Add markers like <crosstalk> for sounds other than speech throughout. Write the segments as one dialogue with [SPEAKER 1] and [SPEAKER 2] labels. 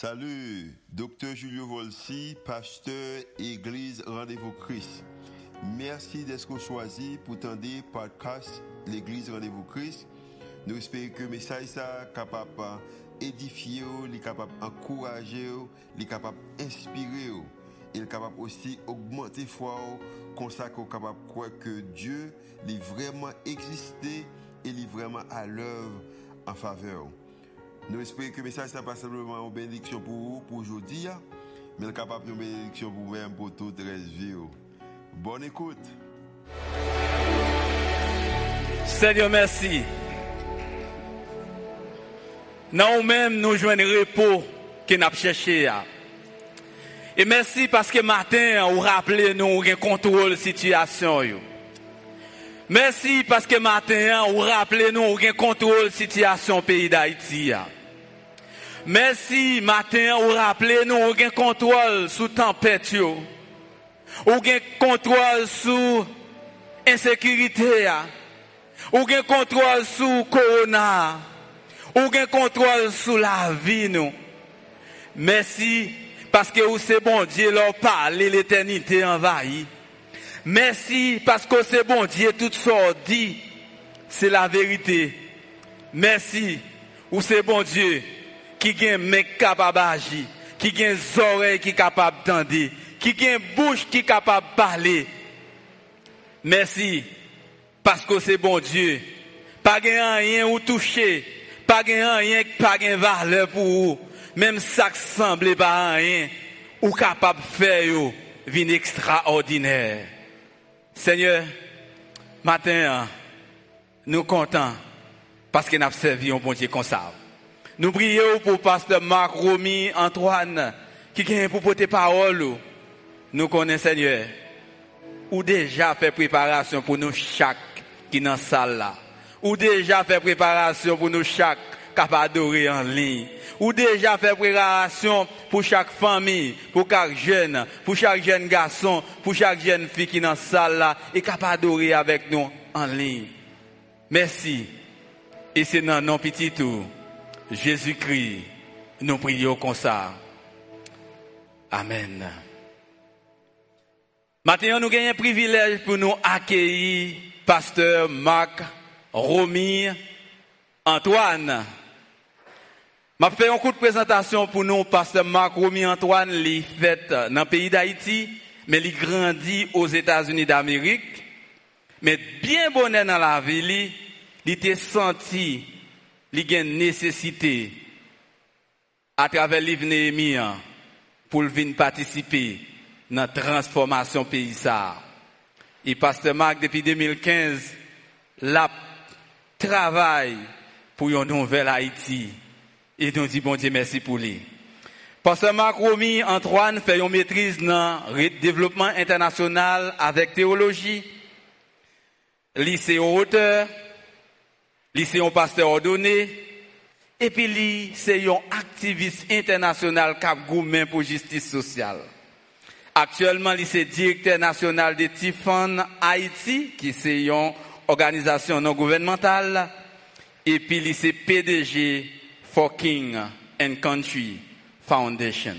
[SPEAKER 1] Salut, docteur Julio Volsi, pasteur Église Rendez-vous Christ. Merci d'être choisi pour tendre podcast l'Église Rendez-vous Christ. Nous espérons que le message est capable d'édifier, d'encourager, d'inspirer. Il est capable aussi d'augmenter foi, qu'on capable de croire que Dieu est vraiment existé et est vraiment à l'œuvre en faveur. Nous espérons que le message n'est pas simplement une bénédiction pour vous, pour aujourd'hui, mais capable de bénédiction pour vous-même, pour toute la vie. Bonne écoute.
[SPEAKER 2] Seigneur, merci. Nous-mêmes, nous jouons un repos que nous avons cherché. Et merci parce que matin, vous rappelez nous un contrôle la situation. Merci parce que matin, vous rappelez nous un contrôle la situation pays d'Haïti. Merci matin, contrôle sous tempête. Ou un contrôle sous insécurité. Ou un contrôle sous corona. Ou un contrôle sous la vie nous. Merci parce que vous c'est bon Dieu leur parle l'éternité envahie. Merci parce que c'est bon Dieu tout dit c'est la vérité. Merci ou c'est bon Dieu qui a mec capable d'agir, qui des oreilles qui capable d'entendre, qui une bouche qui capable de parler. Merci parce que c'est bon Dieu. Pas rien ou toucher, pas rien pas de valeur pour vous. Même ça qui semble pas rien ou capable de faire une extraordinaire. Seigneur, matin, nous comptons parce que nous avons servi un bon Dieu comme ça. Nous prions pour pasteur Marc Romy Antoine qui vient pour porter parole. Nous connaissons Seigneur. Ou déjà fait préparation pour nous chaque qui dans la salle là. Ou déjà fait préparation pour nous chaque capable d'adorer en ligne. Ou déjà fait préparation pour chaque famille, pour chaque jeune, pour chaque jeune garçon, pour chaque jeune fille qui dans la salle là et capable d'adorer avec nous en ligne. Merci. Et c'est dans nos petits tours. Jésus-Christ, nous prions comme ça. Amen. Maintenant, nous avons un privilège pour nous accueillir pasteur Marc Romy Antoine. Je fait un coup de présentation pour nous, pasteur Marc Romy Antoine, il fait dans le pays d'Haïti, mais il grandit aux États-Unis d'Amérique. Mais bien bonnet dans la ville, il était senti il y a une nécessité à travers livre Néhémie pour venir participer dans la transformation pays Et pasteur Marc depuis 2015 l'a travail pour une nouvelle Haïti. Et nous dit bon Dieu merci pour lui. Pasteur Marc Romy Antoine fait une maîtrise dans le développement international avec théologie, lycée auteur c'est un pasteur ordonné, et puis c'est un activiste international cap gourmet pour justice sociale. Actuellement, est directeur national de Tifan Haïti, qui est une organisation non gouvernementale, et puis est PDG for King and Country Foundation.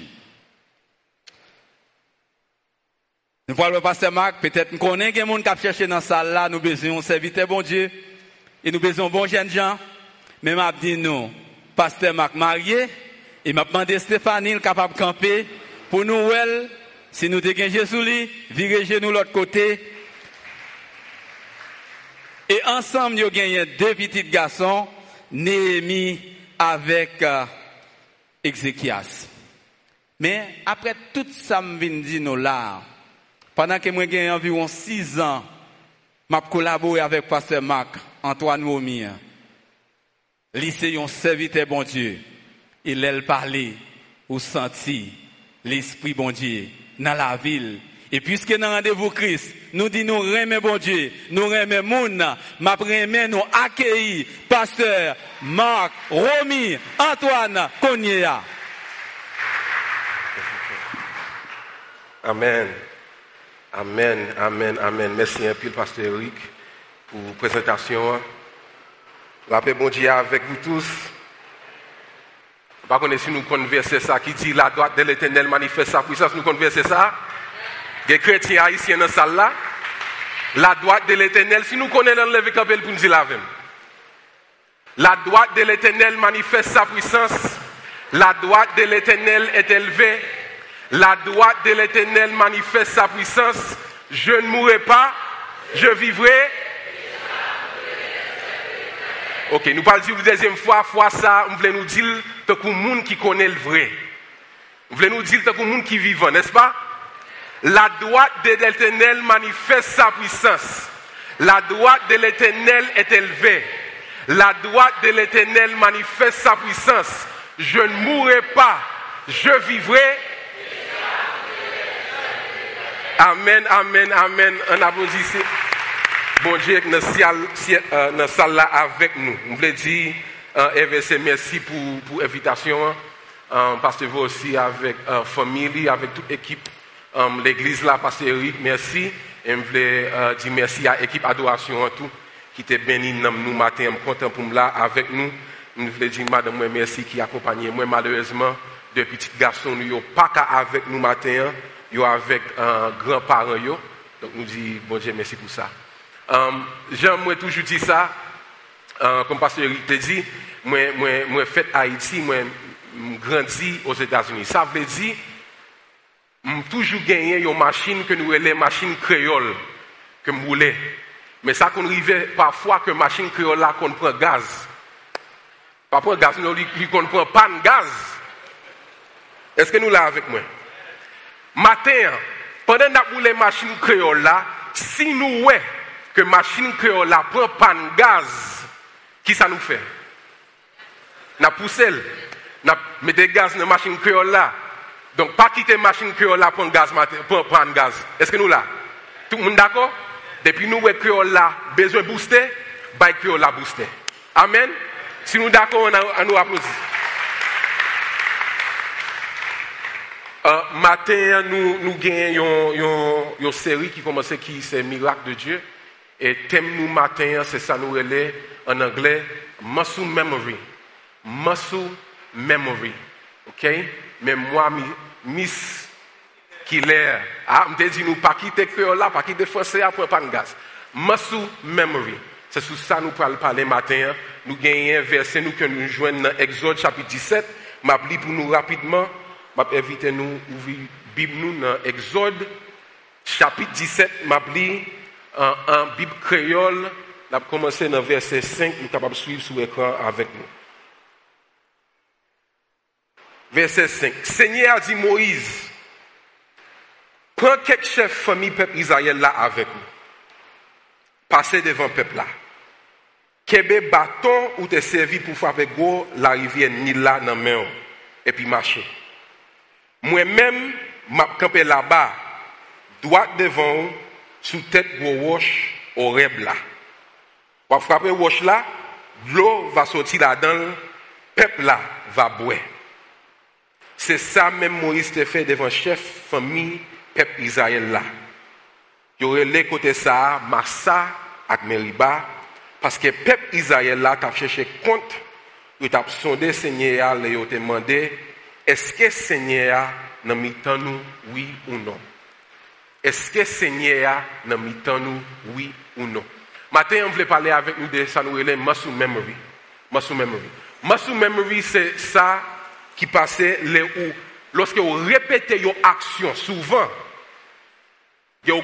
[SPEAKER 2] Nous parlons le pasteur Marc, peut-être nous connaissons gens qui cherché dans la salle là, nous besoin de serviteur bon Dieu. Et nous besoin bon jeunes gens. Mais m'a dit nous, pasteur Marc marié, et m'a demandé Stéphanie capable de camper pour nous, si nous te Jésus lui, virer nous l'autre côté. Et ensemble, nous gagné deux petits garçons, Néhémie avec euh, Ézéchias. Mais après tout ça, dit nous là, pendant que moi j'ai environ six ans, m'a collaboré avec pasteur Marc Antoine Momir, lycée un serviteur bon Dieu, il a parlé ou senti l'esprit bon Dieu dans la ville. Et puisque dans rendez-vous Christ, nous disons nous remet bon Dieu, nous remet moun, ma nous accueillir pasteur Marc Romy Antoine Cognéa.
[SPEAKER 3] Amen. Amen, amen, amen. Merci un peu, pasteur Eric pour la présentation. La paix bon Dieu avec vous tous. Par contre, si nous conversons ça qui dit la droite de l'éternel manifeste sa puissance, nous conversons ça. Des chrétiens haïtiens dans la salle là. La droite de l'éternel, si nous connaissons le campé pour nous dire la même. La droite de l'éternel manifeste sa puissance. La droite de l'éternel est élevée. La droite de l'éternel manifeste sa puissance. Je ne mourrai pas, je vivrai. Ok, nous parlons une deuxième fois, fois ça, on voulait nous dire que le monde qui connaît le vrai. On voulait nous dire que le monde qui vit, n'est-ce pas? La droite de l'éternel manifeste sa puissance. La droite de l'éternel est élevée. La droite de l'éternel manifeste sa puissance. Je ne mourrai pas, je vivrai. Amen, amen, amen. Un applaudissement. Bon Dieu, dans la salle avec nous. On voulait dire, euh, merci pour, l'invitation. Euh, parce que vous aussi avec la euh, famille, avec toute l'équipe, l'église là, Pasteur Eric, merci. Et je voulais dire merci à l'équipe adoration tout, qui était béni nous matin, je suis content pour là avec nous. Je voulais dire, madame, merci qui accompagne moi. Malheureusement, deux petits garçons, nous n'ont pas avec nous matin, ils avec un grand-parent. Donc, nous disons, bon Dieu, merci pour ça. Um, J'aime toujours dire ça, uh, comme Pasteur Eric te dit, moi, moi, moi fait Haïti, moi, grandi aux États-Unis. Ça veut dire, j'ai toujours gagné une machine que nous les machine créole que je voulais. Mais ça qu'on arrive parfois que machine créole là qu'on prend gaz. Pas prend gaz, nous qu'on prend pas de gaz. Est-ce que nous là avec moi? Matin, pendant que nous les machines créole là, si nous ouais, que machine créole la prend pas de gaz, qui ça nous fait? N'a poussé, n'a mis gaz dans la machine créole là. Donc pas quitter la machine créole là pour gaz pour prendre gaz. Est-ce que nous là? Tout le monde d'accord? Depuis nous créole là besoin booster, bah créole là booster. Amen? Si nous d'accord on, nous applaudit. Euh, matin, nous, nous gagnons une série qui commence qui c'est Miracle de Dieu. Et thème nous matin, c'est ça nous relais en anglais, muscle memory. Muscle memory. OK? Mais moi, miss Killer, ah, je dit nous pas quitter créole là, pas quitter français après de gaz. Muscle memory. C'est sur ça nous parlons parler matin. Nous gagnons un verset nous que nous joignons dans Exode chapitre 17. Je pour nous rapidement. Je invite nous ouvrir Bible dans Exode chapitre 17. Je en, Bible créole, on a commencé dans verset 5, nous de suivre sur l'écran avec nous. Verset 5. Seigneur dit Moïse, prends quelques chefs famille peuple Israël là avec nous. Passez devant le peuple là. Kebe bâton ou te servi pour frapper gros la rivière Nila dans main et puis marcher. Moi-même, m'a campé là-bas, droit devant sous tête gros roche au rêve là. Pour frapper roche là, l'eau va sortir là-dedans, peuple là va boire. C'est ça même Moïse te fait devant chef famille peuple Israël là. Il y aurait les côtés ça, Massa et Meriba, parce que peuple Israël là t'a cherché compte, il t'a sondé Seigneur, il t'a demandé, est-ce que Seigneur n'a mis nous oui ou non? Est-ce que Seigneur n'a mis nous oui ou non? Matin, on voulait parler avec nous de ça, nous muscle memory. Muscle memory. Muscle memory, c'est ça qui passait les où, lorsque vous répétez une action, souvent, il y a une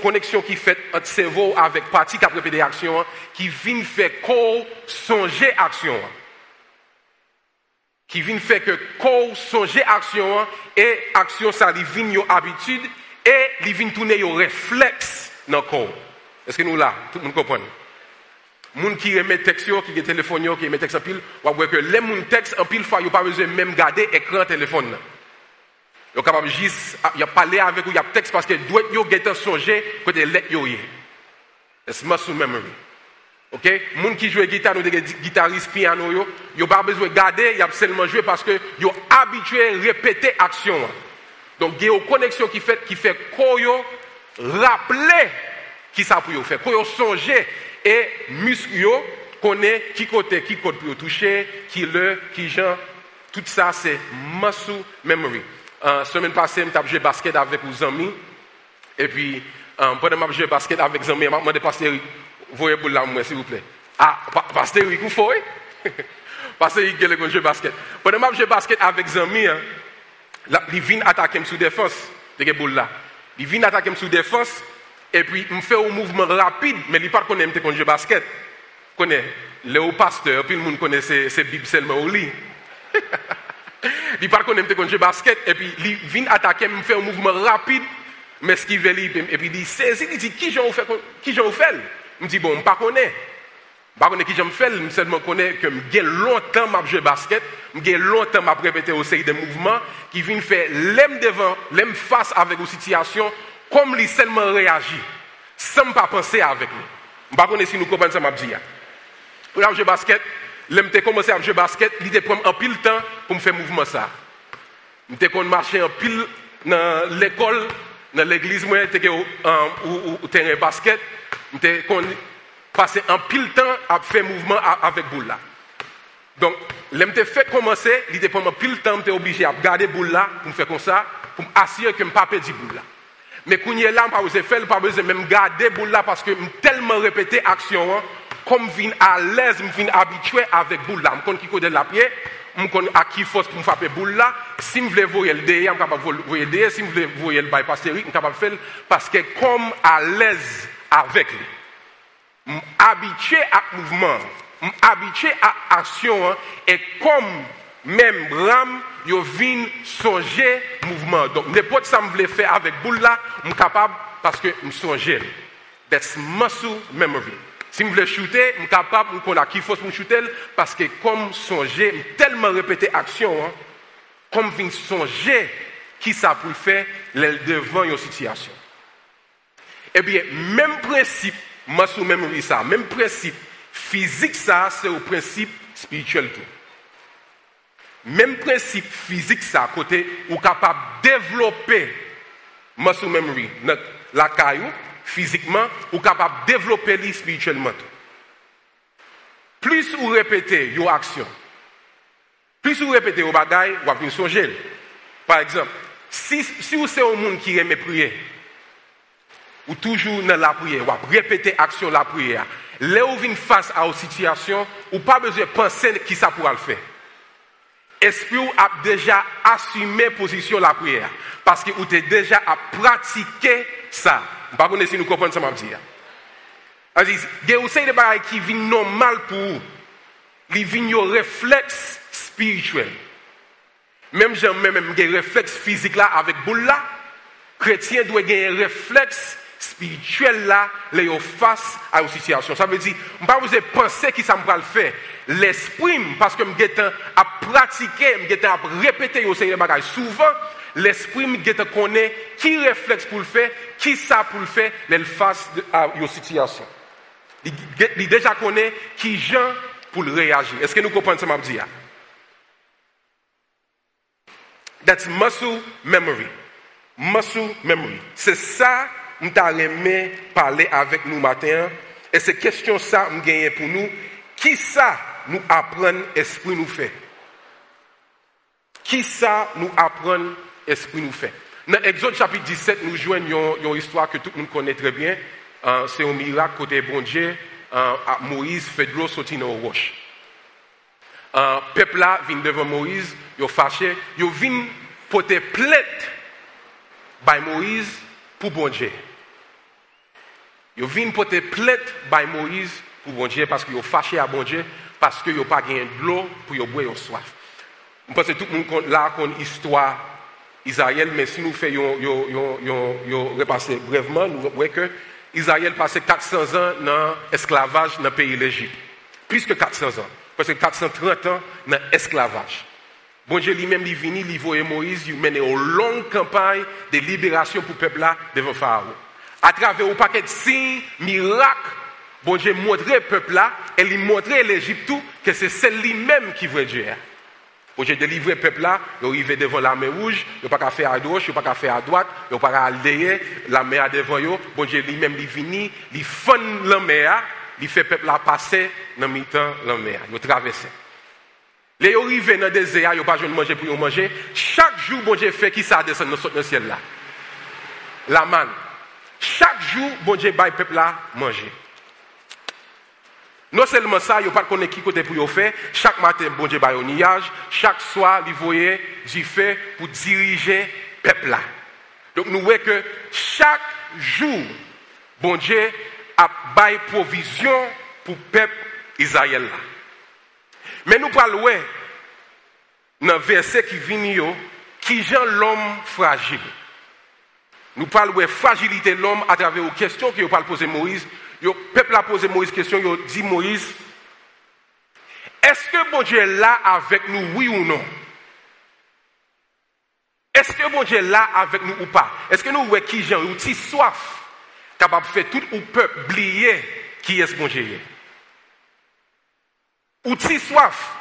[SPEAKER 3] connexion, qui fait entre cerveau avec partie qui a répété l'action, qui vient faire qu'on songer action. Qui vient faire que qu'on songer action, et action, ça vient une habitude, et il vient tourner un réflexe dans le corps. Est-ce que nous là, tout le monde comprend? Moun qui remet texte, qui a téléphone, qui remet texte pile, que les texte pile fois, ils pas besoin même garder téléphone. Ils juste, y a parlé avec ou a texte parce que doit yo songer côté yo. It's muscle memory. OK? Moun qui joue guitare ou des guitaristes piano yo, yo pas besoin garder, y a seulement jouer parce que yo habitué répéter action. Donc il y a une connexion qui fait qui fait yo rappeler qui ça pour faire, yo songer et muscle connaît qui côté qui côté pour toucher, qui le, qui gens Tout ça, c'est muscle memory. Euh, semaine passée, j'ai joué basket avec mes amis. Et puis, pendant que j'ai joué basket avec mes amis, je me demandé, Pasteur voyez boule là, s'il vous plaît. Ah, Pasteur vous faites? <laughs> Pasteur il a joué basket. Pendant que j'ai joué basket avec mes amis, il vient attaquer sous défense, de boule là. Il vient attaquer sous défense, et puis il me fait un mouvement rapide, mais il ne pas connaître quand je basket. Connaît, le pasteur, puis <laughs> le monde connaît ses Bibles seulement au lit. il pas connaître quand je basket, et puis il vient attaquer, il me fait un mouvement rapide, mais ce qu'il veut, et puis il dit, saisit, il dit, qui j'en fait, qui j'en fait? Je dis, bon, je ne connais pas. Je ne qui j'en fais, je seulement connais que j'ai longtemps m'a joué basket, j'ai longtemps m'a répété au série de mouvements qui viennent faire l'aime devant, l'aime face avec une situation comme il seulement réagit, sans pas penser avec nous. Je ne sais pas si nous comprenons m'a dit. Pour jouer basket, je commencé à jouer basket, il prend un pile temps pour me faire mouvement ça. Je marché en pile dans l'école, dans l'église, moi, ou terrain basket, je passé un pile temps à faire mouvement avec boule. Donc, je me fait commencer, il un pile temps, je obligé à garder boule pour me faire comme ça, pour m'assurer que je ne pas perdre boule là. Mais quand est là, je ne faire, pas besoin même garder boule parce que je tellement répété l'action, hein, comme je viens à l'aise, je viens habitué avec boule là. Je connais qui connaît la pied, je connais à qui force pour me faire boule là. Si je veux voir le derrière, je suis capable de voir le derrière. Si je veux voir le bypass je suis capable de faire parce que comme à l'aise avec lui. Je suis habitué à mouvement, je suis habitué à action hein, et comme même Ram, yo vin songer mouvement. Donc, n'importe ça me faire avec boule là, suis capable parce que je songer. That's muscle memory. Si je veux shooter, je suis capable, connais qui faut me shooter parce que comme songer, tellement répéter action, hein, comme je songer qui ça pour faire devant une situation. Eh bien, même principe, memory ça, même principe physique ça, c'est au principe spirituel tout. Même principe physique ça, côté ou capable de développer muscle memory, la caillou, physiquement, ou capable de développer spirituellement. Plus vous répétez vos actions, plus vous répétez vos bagailles, vous allez songer. Par exemple, si, si vous êtes un monde qui aime prier, ou toujours dans la prière, ou répéter action la prière, là où vous face à une situation, ou pas besoin de penser qui ça pourra le faire esprit a déjà assumé position la prière. Parce que vous avez déjà à pratiquer ça. Je ne sais pas si nous comprenons ce que je veux dire. Il aussi des choses qui viennent normal pour vous. Ils viennent un réflexe spirituel. Même j'ai même un réflexe physique là avec boule là, chrétien doit avoir un réflexe spirituel là, les face à une situation. Ça veut dire, je ne pas vous penser qui ça me va le faire. L'esprit, parce que je à pratiquer, je à répéter au Seigneur bagages. Souvent, l'esprit me connaît qui réflexe pour le faire, qui ça pour le faire, les face à une situation. Il déjà connaît qui gens pour réagir. Est-ce que nous comprenons ce que je dis? That's muscle memory. Muscle memory. C'est ça nous aimé parler avec nous matin. Et c'est question ça, nous gagne pour nous. Qui ça nous apprend esprit nous fait? Qui ça nous apprend esprit nous fait? Dans Exode chapitre 17, nous jouons une, histoire que tout le monde connaît très bien. Euh, c'est un miracle côté bon Dieu. Euh, Moïse fait de l'eau sortir dans roche. Euh, peuple là vient devant Moïse, il fâché, il vient porter plainte by Moïse pour bon Dieu. Ils viennent porter plainte par Moïse pour parce qu'ils ont fâché à bon parce qu'ils n'ont pas gagné de l'eau pour boire une soif. Je pense que tout le monde là une histoire Israël, mais si nous faisons repasser brièvement, nous voyons que Israël passé 400 ans dans l'esclavage dans le pays de l'Égypte. Plus que 400 ans. Parce que 430 ans dans l'esclavage. Bon Dieu lui-même, il venu, il voyait Moïse, il mené une longue campagne de libération pour le peuple là devant Pharaon à travers un paquet de signes, miracles, bon Dieu montré le peuple là, et il montrait l'Égypte que c'est celle lui-même qui veut Dieu. Bon Dieu délivré le peuple là, il arrivé devant la mer rouge, il n'a pas qu'à faire à gauche, il n'a pas qu'à faire à droite, il n'a pas qu'à aller la mer devant eux. Bon Dieu lui-même, il vient, il fond la mer, il fait le peuple là passer dans le temps la mer, il traverse. Les arrivés dans le désert, ils n'ont pas besoin de manger pour manger. Chaque jour, bon Dieu fait qui ça descend dans le ciel là? La manne. Chaque jour, bon Dieu baille peuple là manger. Non seulement ça, il n'y a pas de qui côté pour faire. Chaque matin, bon Dieu baille au nuage. Chaque soir, il voyait du pour diriger peuple là. Donc nous voyons que chaque jour, bon Dieu a provision pour peuple Israël là. Mais nous parlons dans le verset qui vient, qui genre l'homme fragile. Nous parlons de fragilité de l'homme à travers aux questions que parle poser Moïse. Le peuple a posé Moïse question, il dit Moïse, est-ce que bon Dieu est là avec nous, oui ou non? Est-ce que bon Dieu est là avec nous ou pas? Est-ce que nous voyons qui j'ai ou soif, capable de faire tout le peuple oublier qui est ce bon Dieu? Ou soif,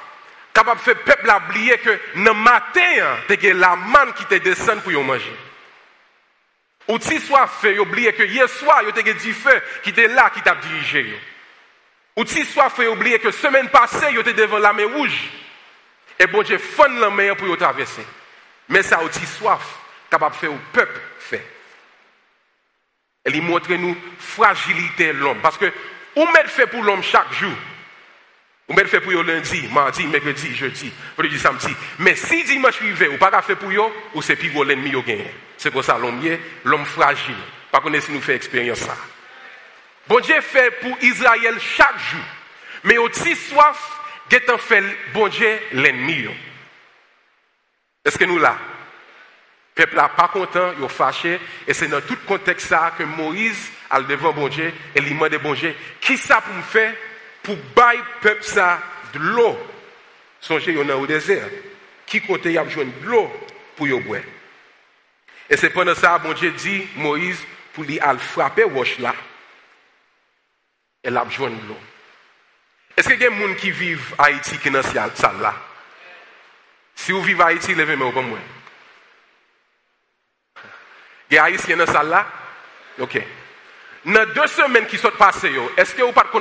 [SPEAKER 3] capable de faire le peuple oublier que le matin, c'est la manne qui te descend pour manger. Ou si soit fait, oublier que hier soir, il y a du feu qui était là, qui t'a dirigé. Ou si soit fait, oublier que semaine passée, il était devant la mer rouge. Et bon Dieu, fond la mer pour y traverser. Mais ça aussi soif, capable de faire au peuple fait. Elle lui montre nous fragilité de l'homme. Parce que, on met fait pour l'homme chaque jour. On met fait pour eux lundi, mardi, mercredi, jeudi, vendredi, samedi. Mais si dimanche arrivé, ou pas fait pour eux, ou c'est plus l'ennemi au gain. C'est pour ça l'homme l'homme fragile. Pas qu'on si nous fait expérience ça. Bon Dieu fait pour Israël chaque jour. Mais aussi soif, en fait? Bon Dieu l'ennemi. Est-ce que nous là? Le peuple n'est pas content, il est fâché. Et c'est dans tout contexte ça que Moïse a devant bon Dieu et il demande bon Dieu, qui ça pour me faire pour bailler peuple ça de l'eau? Songez, on est au désert. Qui côté y a besoin de l'eau pour y boire? Et c'est pendant ça, bon Dieu dit, Moïse, pour lui aller frapper roche là. Elle a besoin de l'eau. Est-ce qu'il y a des gens qui vivent à Haïti qui dans cette salle là? Si vous vivez à Haïti, levez-moi comme moi. Il y a Haïtiens dans cette salle là? Ok. Dans deux semaines qui sont passées, est-ce que vous pas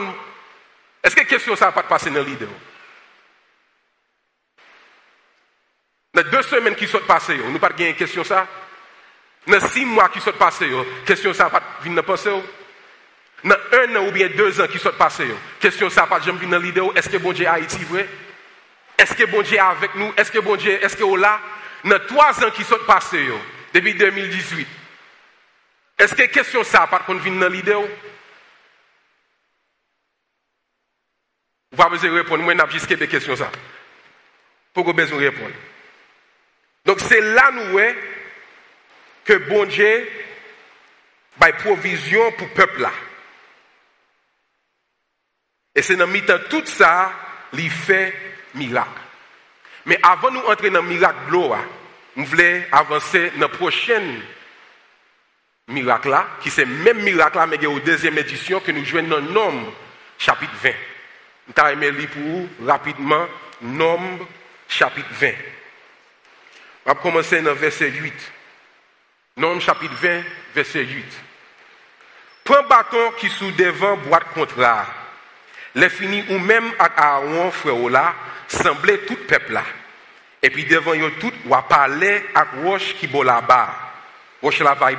[SPEAKER 3] est-ce que question ça n'a pas passé dans l'idée Dans deux semaines qui sont passées, nous pas une question ça? Dans six mois qui sont passés, question ça pas venir penser. Dans un an ou bien deux ans qui sont passés, question ça pas jamais venir dans l'idée. Est-ce que bon Dieu Haïti vrai? Est-ce que bon Dieu est avec nous? Est-ce que bon Dieu, est-ce que là? Dans trois ans qui sont passés, depuis 2018, est-ce que question ça pas venir dans l'idée? Vous pas besoin de répondre. Moi, je n'ai juste des questions. Ça. Pour que besoin de répondre? Donc, c'est là, nous, que bon Dieu a provision pour le peuple là. Et c'est dans le temps tout ça, il fait miracle. Mais avant de nous entrer dans le miracle de l'eau, nous voulons avancer dans la prochaine miracle là, qui c'est le même miracle là, mais il y a une deuxième édition que nous jouons dans Nombre, chapitre 20. Je vais lire pour vous rapidement Nombre chapitre 20. On va commencer dans verset 8. Nombre chapitre 20, verset 8. Prends bâton qui sous devant boîte contraire. Les finis ou même à Aaron frère là, semblait tout peuple là. Et puis devant eux tout, on va parler à roche qui est là-bas. Roche là va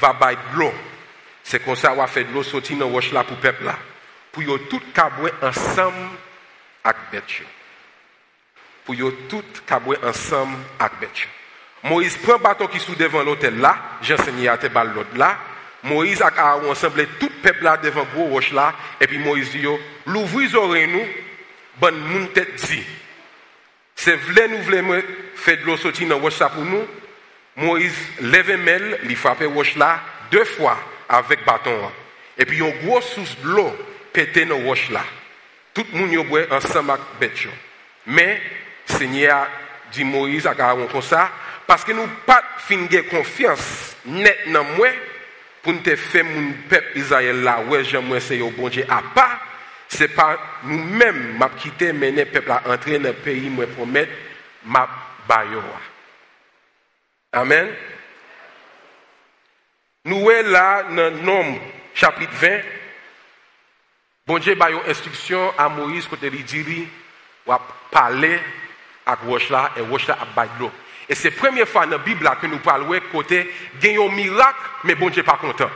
[SPEAKER 3] va de l'eau. C'est comme ça on va faire de l'eau sortir dans roche là pour peuple là pour yo tout caboué ensemble avec bête Pour yo tout caboué ensemble avec bête Moïse prend bâton qui sous devant l'hôtel là, j'enseigne à te bal l'autre là. Moïse a Aaron ensemble tout peuple là devant gros roche là et puis Moïse dit yo, l'ouvrir oreilles nous, bonne moun tête dit. C'est vle nous voulons faire de l'eau sortir dans roche pour nous. Moïse lève mail, il frappe roche là deux fois avec bâton. Et puis une grosse source de l'eau pété dans roche là. Tout le monde boit ensemble avec bête. Mais Seigneur dit Moïse à Aaron comme ça parce que nous pas fin confiance net dans moi pour nous faire mon peuple Israël là ouais j'aimerais c'est au bon Dieu à part c'est pas nous-mêmes m'a quitté mener peuple à entrer dans le pays moi promettre m'a bayo. Amen. Nous sommes là dans Nombre chapitre 20 Bon Dieu une instruction à Moïse quand il dit, il va parler ak roche la, et roche la ap bay de l'eau. Et c'est la première fois dans la Bible que nous parlons côté gagne un miracle, mais bon Dieu pas content.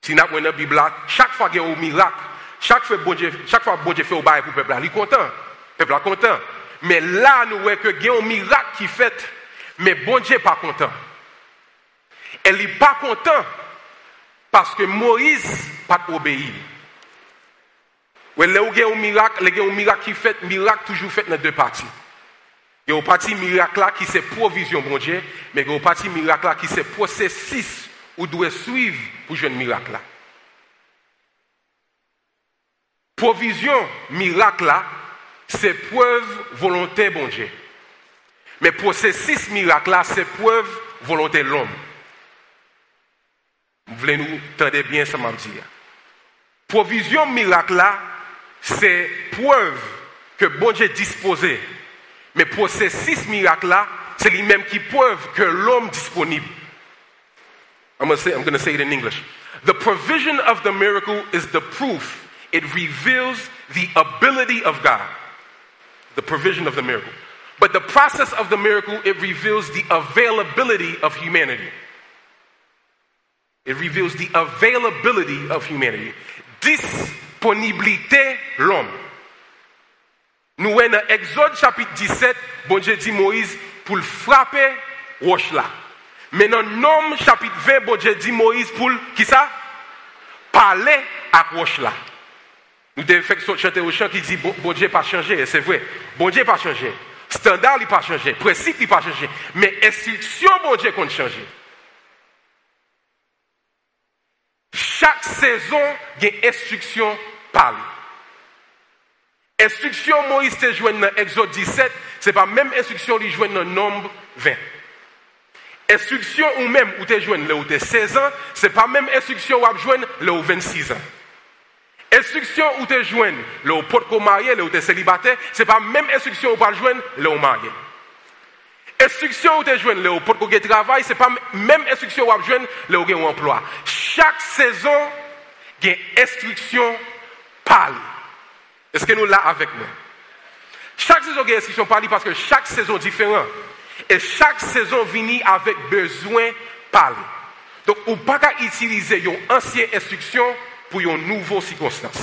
[SPEAKER 3] Si nous avons la Bible chaque fois qu'il y a un miracle, chaque fois bon Dieu, chaque fois bon Dieu fait au bail pour le peuple il est content. Le peuple est content. Mais là, nous voyons que y a un miracle qui fait, mais bon Dieu pas content. Elle n'est pas content parce que Moïse n'a pas obéi. Il y a un miracle, il un miracle qui fait, miracle toujours fait dans deux parties. Il y a une partie miracle qui c'est provision, bon Dieu, mais il y a une partie miracle qui c'est processus ou doit suivre pour un miracle. Provision, miracle c'est preuve volonté, bon Dieu. Mais processus miracle c'est preuve volonté de l'homme. Vous voulez nous entendre bien ça m'a dit. Provision miracle c'est preuve que bon Dieu disposé. Mais processus miracle là, c'est lui-même qui preuve que l'homme disponible. I'm going to say it in English. The provision of the miracle is the proof. It reveals the ability of God. The provision of the miracle. But the process of the miracle, it reveals the availability of humanity. It reveals the availability of humanity. Disponibilité l'homme. Nous voyons dans Exode chapitre 17, bon Dieu dit Moïse pour le frapper roche là. Mais dans Nom chapitre 20, bon Dieu dit Moïse pour qui ça? Parler à roche là. Nous devons faire chanter au chant qui dit bon, bon Dieu pas changé, c'est vrai. Bon Dieu pas changé. Standard il pas changé, principe il pas changé, mais instruction bon Dieu qu'on changé. Chaque saison, il y a instruction par lui. Instruction Moïse te joint dans Exode 17, ce n'est pas même instruction qui joint dans Nombre 20. Instruction ou même où tu joint là où tu 16 ans, ce n'est pas même instruction où tu joint là où 26 ans. Instruction où tu joint là où tu marié, là où tu célibataire, ce n'est pas même instruction où tu joindre là où marié. Instruction où tu joint là où tu travail, ce n'est pas même instruction où tu joindre là où tu emploi. Chaque saison, il y a instruction par Est-ce que nous là avec nous? Chaque saison, il y a une instruction par parce que chaque saison différente. Et chaque saison vient avec besoin par Donc, on ne peut pas utiliser une ancienne instruction pour une nouvelle circonstance.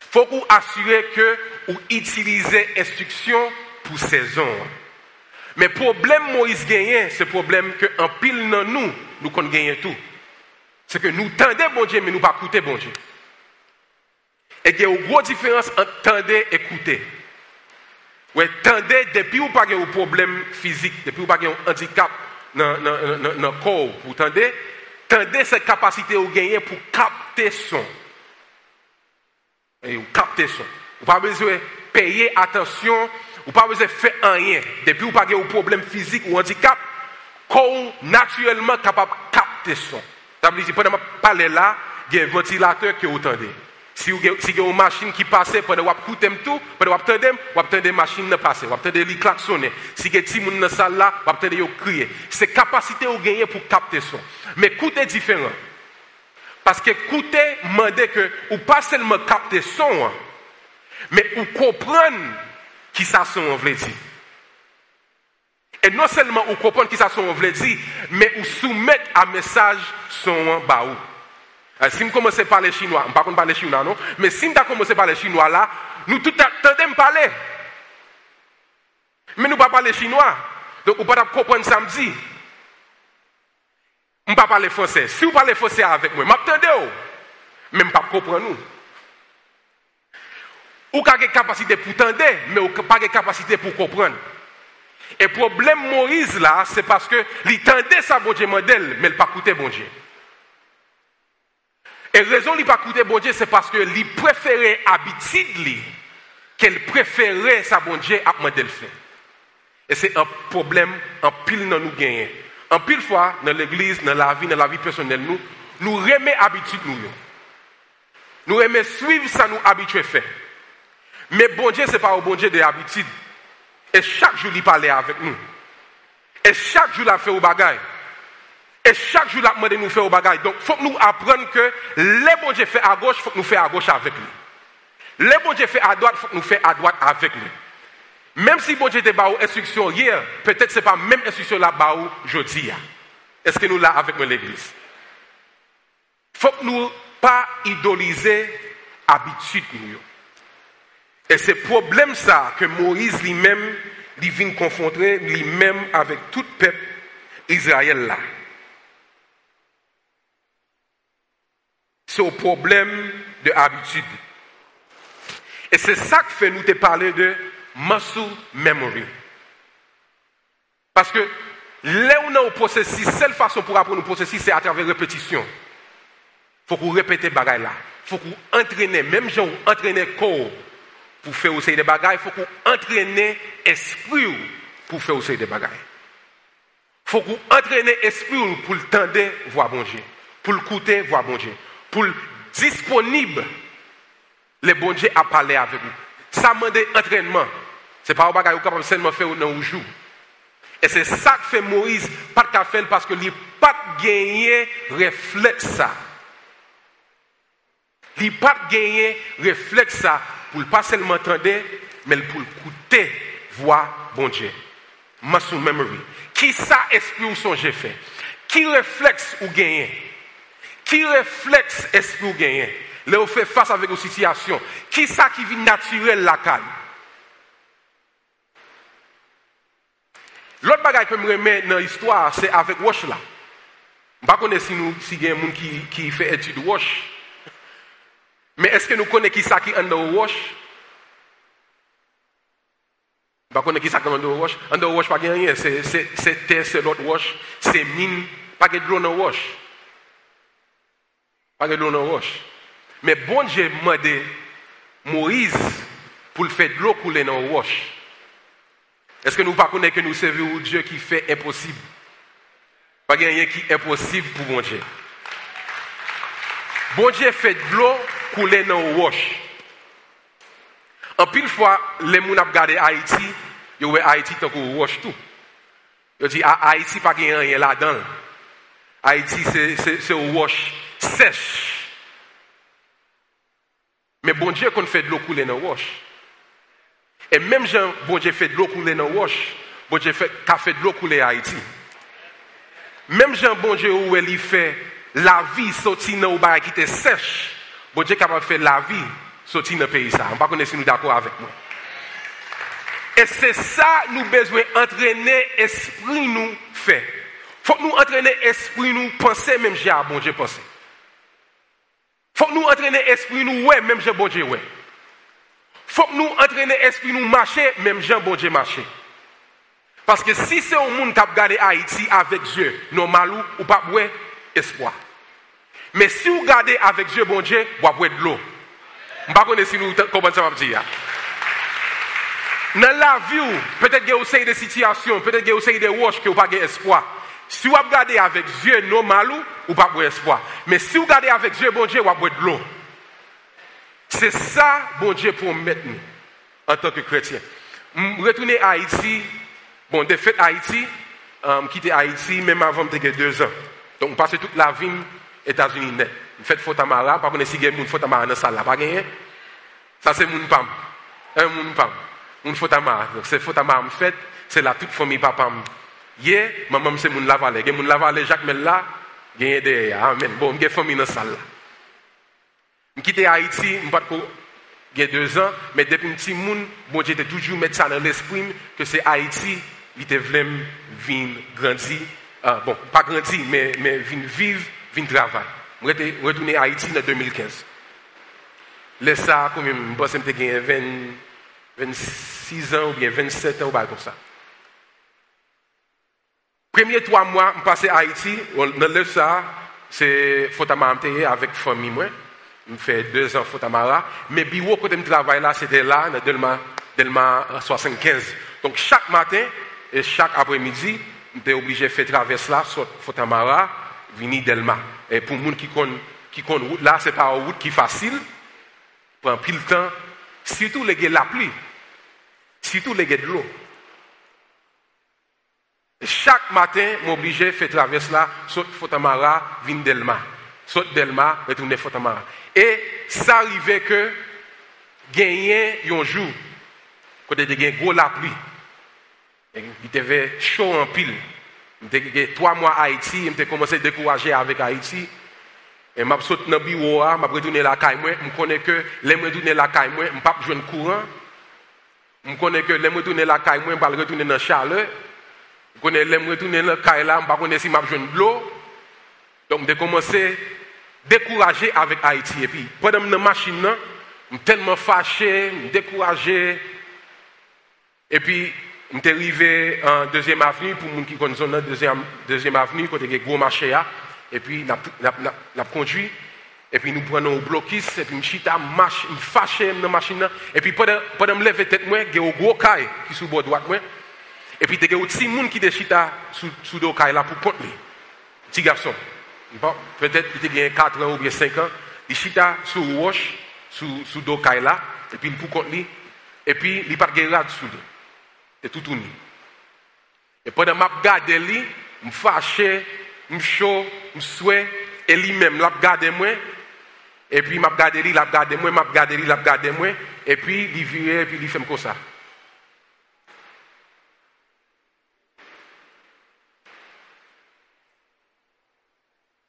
[SPEAKER 3] Il faut vous assurer que vous utilisez l'instruction pour saison. Mais le problème Moïse gagne, c'est le problème qu'en pile dans nous, nous gagne tout. C'est que nous tendez bon Dieu, mais nous pas écouter bon Dieu. Et il y a une grosse différence entre tendre et écouter. Ouais, tendez depuis ou pas un problème physique, depuis ou pas un handicap dans le corps, vous tendez, tendez cette capacité au pour capter son. Et vous capter son. Vous pas besoin payer attention, vous pas besoin de faire rien. Depuis ou pas un problème physique ou handicap, corps naturellement capable de capter son. Ça veut dire pendant que je parle là, il y a un ventilateur qui est entendez. Si vous avez une machine qui passe, vous écoutez tout, pendant que vous entendez, vous entendez machine qui passe, vous entendez les. Si vous avez des gens salle là, vous entendez crier. C'est capacité vous gagnez pour capter son. Mais écoutez différent. Parce que écouter, demandez que, ou pas seulement capter son, mais ou comprendre qui ça son on veut dire. Et non seulement ou comprendre qui ça son on veut dire, mais ou soumettre un message son baou. Si je commence à parler chinois, je ne parle pas parler chinois, non, mais si je commence à parler chinois là, nous tout attendons parler. Mais nous ne pas parler chinois. Donc, vous ne pouvez pas comprendre samedi. Je ne pas parler français. Si vous parlez français avec moi, m'attendez. Mais je ne pas comprendre. Vous avez capacité pour entendre, mais vous n'avez pas de capacité pour comprendre. Et le problème Moïse là, c'est parce que il sa bon Dieu mais il pas écouté bon Dieu. Et raison qu'il pas écouté bon Dieu, c'est parce que il préférait habitude qu'elle préférait sa bon Dieu à modèle fait. Et c'est un problème en pile dans nous gagner. En pile fois, dans l'église, dans la vie, dans la vie personnelle, nous, nous remet habitude nous. Nous aimons suivre ça nous habitués faire. Mais bon Dieu, ce n'est pas un bon Dieu de habitude. Et chaque jour, il parlait avec nous. Et chaque jour, il a fait au bagaille. Et chaque jour, il a demandé de nous faire au bagaille. Donc, il faut que nous apprenions que les bon Dieu fait à gauche, il faut que nous fassions à gauche avec lui. Le bon Dieu fait à droite, faut que nous fassions à droite avec lui. Même si bon Dieu était une instruction hier, peut-être ce n'est pas la même instruction là bas aujourd'hui. Est-ce que nous là avec l'église? faut que nous pas idoliser habitude Et c'est problème ça que Moïse lui-même il vient confronter lui-même avec tout le peuple Israël là. C'est au problème de habitude. Et c'est ça que fait nous te parler de muscle memory. Parce que là où on a processus, seule façon pour apprendre le processus, c'est à travers répétition. Il faut qu'on répète les bagages là. Il faut qu'on entraîne, même si on entraîne le corps pour faire aussi des bagages, il faut qu'on entraîne l'esprit pour faire aussi des bagages. Il faut qu'on entraîne l'esprit pour le tendre, voir bon Dieu. Pour le coûter, voir bon Dieu. Pour le disponible, le bon Dieu a parlé avec vous. Ça demande entraînement. Ce n'est pas un bagage capable seulement faire dans un jour. Et c'est ça que fait Moïse, pas de faire parce qu'il n'a pas gagné réflexe ça. Il pas gagné réflexe ça pour pas seulement entendre, mais pour écouter, voir bon Dieu. Muscle memory. Qui ça esprit ou son j'ai fait? Qui réflexe ou gagné? Qui réflexe esprit ou gagné? Là, on fait face avec une situation. Qui ça qui vit naturel la calme? L'autre bagage que je remets dans l'histoire, c'est avec Wash là. Je ne sais pas si nous si y a qui, qui fait étude Wash. Mais est-ce que nous connaissons qui ça qui est under Wash? Je ne connais qui ça qui est under Wash. Under Wash, pas rien. C'est terre, c'est l'autre Wash. C'est mine, pas de l'eau dans Wash. Pas de l'eau dans Wash. Mais bon Dieu m'a demandé Moïse pour le faire de l'eau couler dans le Wash. Est-ce que nous ne connaissons que nous servons Dieu qui fait impossible? Pas rien qui est impossible pour bon Dieu. Bon Dieu fait de l'eau couler dans le wash. En pile fois, les gens ont regardé Haïti, ils ont Haïti tant que wash tout. Ils dit ah, Haïti pas rien là-dedans. Haïti c'est un wash sèche. Mais bon Dieu qu'on fait de l'eau couler dans le wash. Et même Jean, bon Dieu fait de l'eau couler dans le wash, bon Dieu fait, fait de l'eau couler à Haïti. Même Jean, bon Dieu, où il fait la vie sortir dans le qui était sèche, bon Dieu de faire la vie sortir dans le pays. Ça. On ne pas si nous d'accord avec moi. Et c'est ça nous besoin entraîner esprit nous fait. Faut nous entraîner esprit nous penser même j'ai à bon Dieu penser. Faut nous entraîner esprit nous ouais même j'ai bon Dieu ouais faut que nous entraîner l'esprit, nous marcher, même Jean bon Dieu marcher. Parce que si c'est un monde qui a regardé Haïti avec Dieu, normal ou pas boire espoir. Mais si vous regardez avec Dieu, bon Dieu, vous boire de l'eau. Je ne sais pas si nous comprenons ça dire. Dans la vie, peut-être que vous avez des situations, peut-être que vous avez des roches que vous n'avez pas espoir. Si vous regardez avec Dieu, normal ou pas boire espoir. Mais si vous regardez avec Dieu, bon Dieu, vous boire de l'eau. C'est ça, bon Dieu, pour mettre nous en tant que chrétiens. Retourner à Haïti, bon, de Haïti, um, quitter Haïti, même avant de deux ans. Donc, on passe toute la vie aux États-Unis net. On fait Fotamara, par contre, si il y a un Fotamara dans la salle, pas gagné. Ça, c'est mon pam. Un mon pam. Mon Fotamara. Donc, c'est Fotamara, en fait, c'est la toute famille papa. Hier, maman, c'est mon. Il y a mon lavale, Jacques Mella, a des, amen. Bon, a famille dans salle, là. Haïti, je pas il y a deux ans, mais depuis un petit monde, bon Dieu toujours mettre ça dans l'esprit que c'est Haïti, il était vraiment venir grandir, euh, bon, pas grandir, mais, mais venir vivre, venir travailler. Je suis retourné à Haïti en 2015. Là, ça, comme je pense que j'ai 26 ans ou bien 27 ans ou pas comme ça. Premier trois mois, je passé à Haïti, dans le ça, c'est faut avec famille. Je fais deux ans à Tamara. Mais le bureau que je là, c'était là, dans Delma, Delma 75. Donc chaque matin et chaque après-midi, j'étais obligé de faire traverser là, sur Fotamara, venir Delma. Et pour les gens qui connaissent qui route là, ce n'est pas une route qui est facile. Prend plus le temps. Surtout les la pluie. Surtout les de l'eau. Chaque matin, je suis obligé de faire traverser là, sur Fotamara, venir Delma. Saute Delma, retourner Fotamara. Et ça arrivait que gagné un jour, quand il y a gros la pluie. Il était chaud en pile. J'étais trois mois à Haïti, j'ai commencé à décourager avec Haïti. Et je suis sorti dans le bureau, je retourné la caille. Je connais que les retourner la caille, je ne peux pas jouer courant. Je connais que les retourner la caille, je ne peux pas retourner dans chaleur. Connais les retourner dans la caille, je ne pas si je de l'eau. Donc, j'ai commencé à décourager avec Haïti. Et puis, pendant que je machine, je suis tellement fâché, découragé. Et puis, je suis arrivé en deuxième avenue, pour les gens qui connaissent la deuxième, deuxième avenue, côté des gros marchés. Et puis, je conduit. Et puis, nous prenons un blocus. Et puis, je suis fâché dans la machine. Et puis, pendant que je lève tête, il y a un gros caille qui est sur le bord droit. Et puis, il y a un petit monde qui est sur le caille là pour compter. Petit garçon. Peut-être qu'il a 4 ans ou bien 5 ans. Il sur le roche, sur le caille là. Et puis, il peut compter. Et puis, il n'y a pas de rade sur lui. C'est tout tourné. Et pendant que je regarde lui, je fâché, je chaud, je souhait, et lui-même, il regarde moi. Et puis, je regarde lui, il regarde moi, je regarde lui, il regarde moi. Et puis, il vire, et puis il fait comme ça.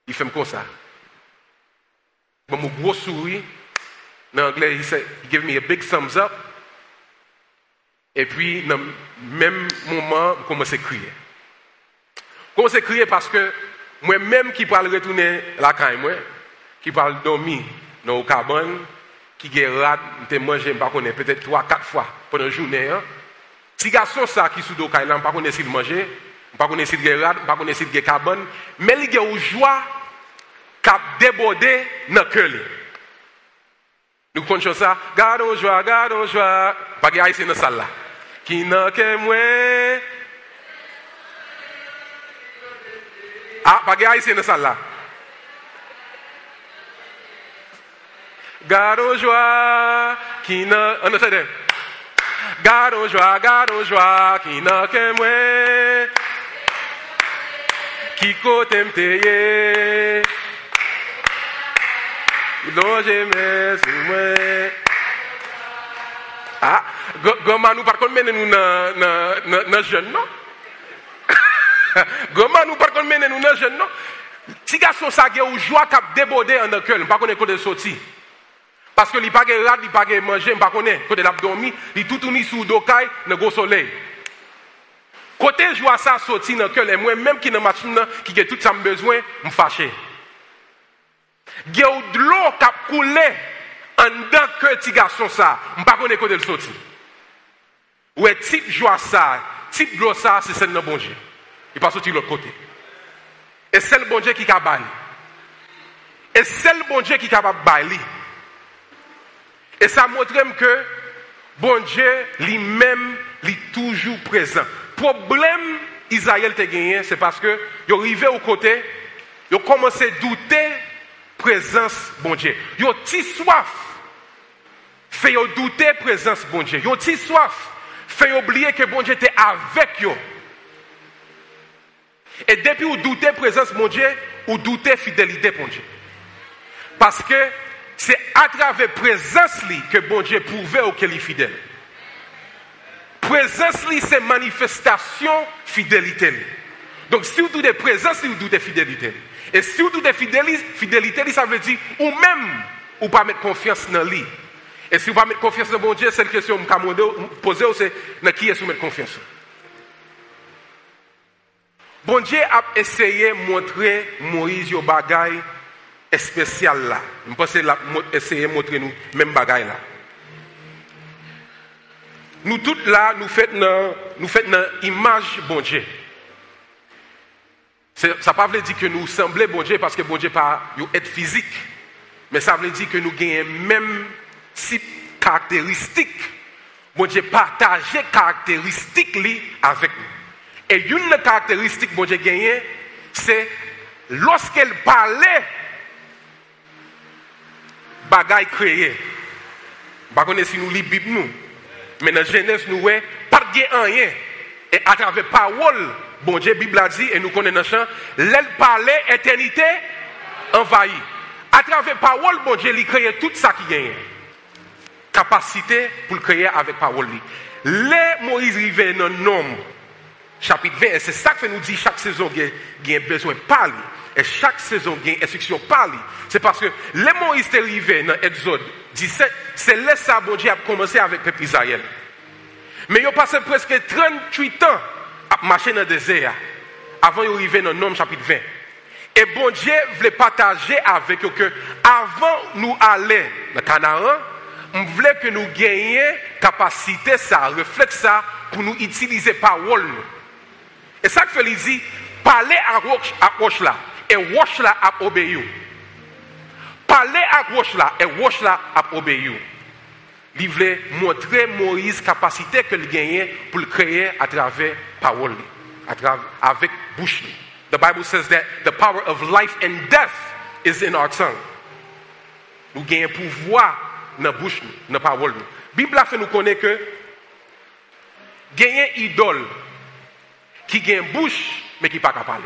[SPEAKER 3] Il fait comme ça. Bon, mon gros sourire, en anglais, il dit, he give me a big thumbs up. Et puis, dans le même moment, je commence à crier. Je commence à crier parce que moi-même qui parle retourner la caille, qui parle dormir dans le cabane, qui rad, je mangé, je ne peut-être trois, quatre fois pendant la journée. Hein. Si garçon ça qui sous le caille, je ne sais pas s'il mange, je ne sais pas s'il rad, je ne sais pas s'il cabane, mais il y a une joie qui a débordé dans le cœur. Nous connaissons ça, garde au joie, garde au joie, pas de haïtien dans la salle là. Qui n'a que moi. Ah, pas de haïtien dans la salle là. Garde au joie, qui n'a. On a fait Garde au joie, garde au joie, qui n'a que moi. Qui côté m'teye. J'aime, c'est moi. Ah, Goma nous par mener nous dans dans jeune non? <laughs> Goma nous par contre mener nous dans jeune non? Si garçon ça a ou joie cap déborder en cœur, pas connaît côté sorti. Parce que il pas rad, il pas manger, pas connaît côté l'a dormi, il tout tourné sous dokai dans gros soleil. Côté joie ça sorti dans cœur et moi même qui dans machine qui a tout ça besoin, me Il y a de l'eau qui a coulé en dedans que petit garçon ça, sais pas côté le sorti. Ou est type joie ça, type de ça, c'est celle de bon Dieu. Il pas sorti de l'autre côté. Et c'est le bon Dieu qui est capable. Et c'est le bon Dieu qui est capable Et ça montre que bon Dieu lui-même est toujours présent. Il il présence bon Dieu. Il a soif. Fait douter présence bon Dieu. Il a soif fait oublier que bon Dieu était avec eux. Et depuis vous doutez présence mon Dieu, vous doutez fidélité mon Dieu. Parce que c'est à travers présence que bon Dieu prouve qu'il est fidèle. Présence c'est manifestation fidélité. Donc si vous doutez présence, vous doutez fidélité. Et si vous doutez fidélité, fidélité ça veut dire ou même ou pas mettre confiance dans lui. Et si vous ne mettre confiance dans bon Dieu, c'est la question que je poser, c'est dans qui est-ce que mettez confiance? Bon Dieu a essayé de montrer Moïse au bagaille spécial là. Je pense qu'il a essayé de montrer nous même bagaille là. Nous tous là, nous faisons nous faisons une image bon Dieu. Ça ne veut pas dire que nous semblons bon parce que bon Dieu pas être physique. Mais ça veut dire que nous gagnons même si caractéristiques, bon Dieu partageait caractéristiques avec nous. Et une des caractéristiques bon Dieu gagné, c'est lorsqu'elle parlait, bagaille créé. Pas si nous lisons Bible nous, mais dans Genèse nous ouais pas de rien. Et à travers parole, bon Dieu Bible a dit et nous connaissons chant, l'elle parlait éternité envahie. À travers parole, bon Dieu, il créé tout ça qui gagne capacité pour le créer avec parole. Les Moïse rivé dans nombre, chapitre 20, et c'est ça que nous dit chaque saison qu'il y a besoin de parler. Et chaque saison, il y a instruction parler. C'est parce que les Moïse arrivé dans Exode 17, c'est là ça, bon Dieu a commencé avec le peuple Israël. Mais il a passé presque 38 ans à marcher dans le désert avant d'arriver dans Nom chapitre 20. Et bon Dieu voulait partager avec eux que avant nous aller dans Canaan, on voulait que nous gagnions capacité, ça, réflexe ça, pour nous utiliser parole. Et ça que fait dit, parler à roche, à et roche là a obéi. Parler à roche et roche là a obéi. Il voulait montrer Moïse capacité que il gagnait pour le créer à travers parole, à travers, avec bouche. The Bible says that the power of life and death is in our tongue. Nous gagnons pouvoir dans la bouche, dans la parole. La Bible a fait nous connaître que gagner idole qui gagne bouche mais qui pas capable.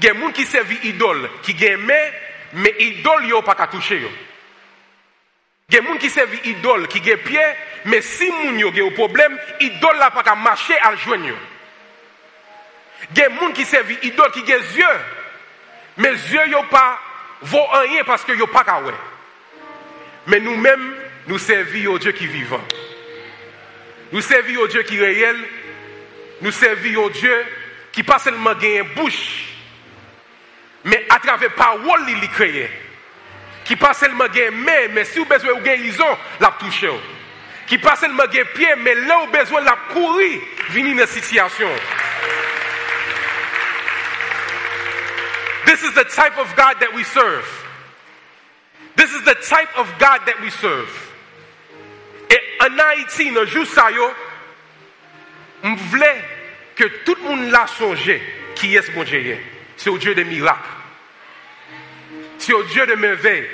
[SPEAKER 3] Il y des gens qui servent idole qui gagne mais idole yo pas toucher. Il y a des gens qui servent idole qui gagne pied mais si moun yo un problème, idole là pas qu'à marcher à joindre. Il y a des gens qui servent idole qui ont des yeux, mais les yeux ne pas vaut rien parce que n'ont pas qu'à Mais nous-mêmes, nous servons au Dieu qui est vivant. Nous servons au Dieu qui est réel. Nous servons au Dieu qui pas seulement gagne bouche, mais à travers parole, il créé. Qui pas seulement gagne main, mais si vous besoin de guérison, la touche. Qui pas seulement gagne pied, mais là où besoin la courir, venir dans la situation. This is the type of God that we serve. This is the type of God that we serve. Et en Haïti, dans jour ça, que tout le monde l'a songé qui est ce bon Dieu? C'est au Dieu des miracles. C'est au Dieu de merveilles.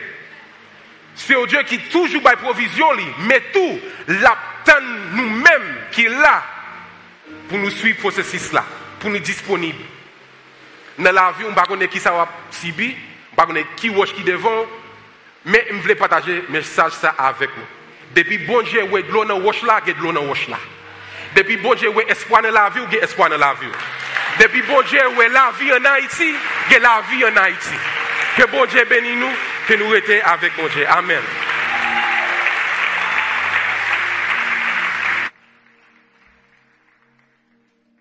[SPEAKER 3] C'est au Dieu qui toujours par provision, mais tout l'attend nous-mêmes qui est là pour nous suivre processus là, pour nous disponibles dans la vie, on ne pas qui ça va subir, on ne pas qui roche qui devant, mais je voulais partager le message avec vous. Depuis bon Dieu, ouais de l'eau dans roche là, il y a de l'eau dans roche là. Depuis bon Dieu, ouais espoir dans la vie, a espoir dans la vie. Depuis bon Dieu, ouais la vie en Haïti, la vie en Haïti. Que bon Dieu bénisse nous, que nous rester avec bon Dieu. Amen.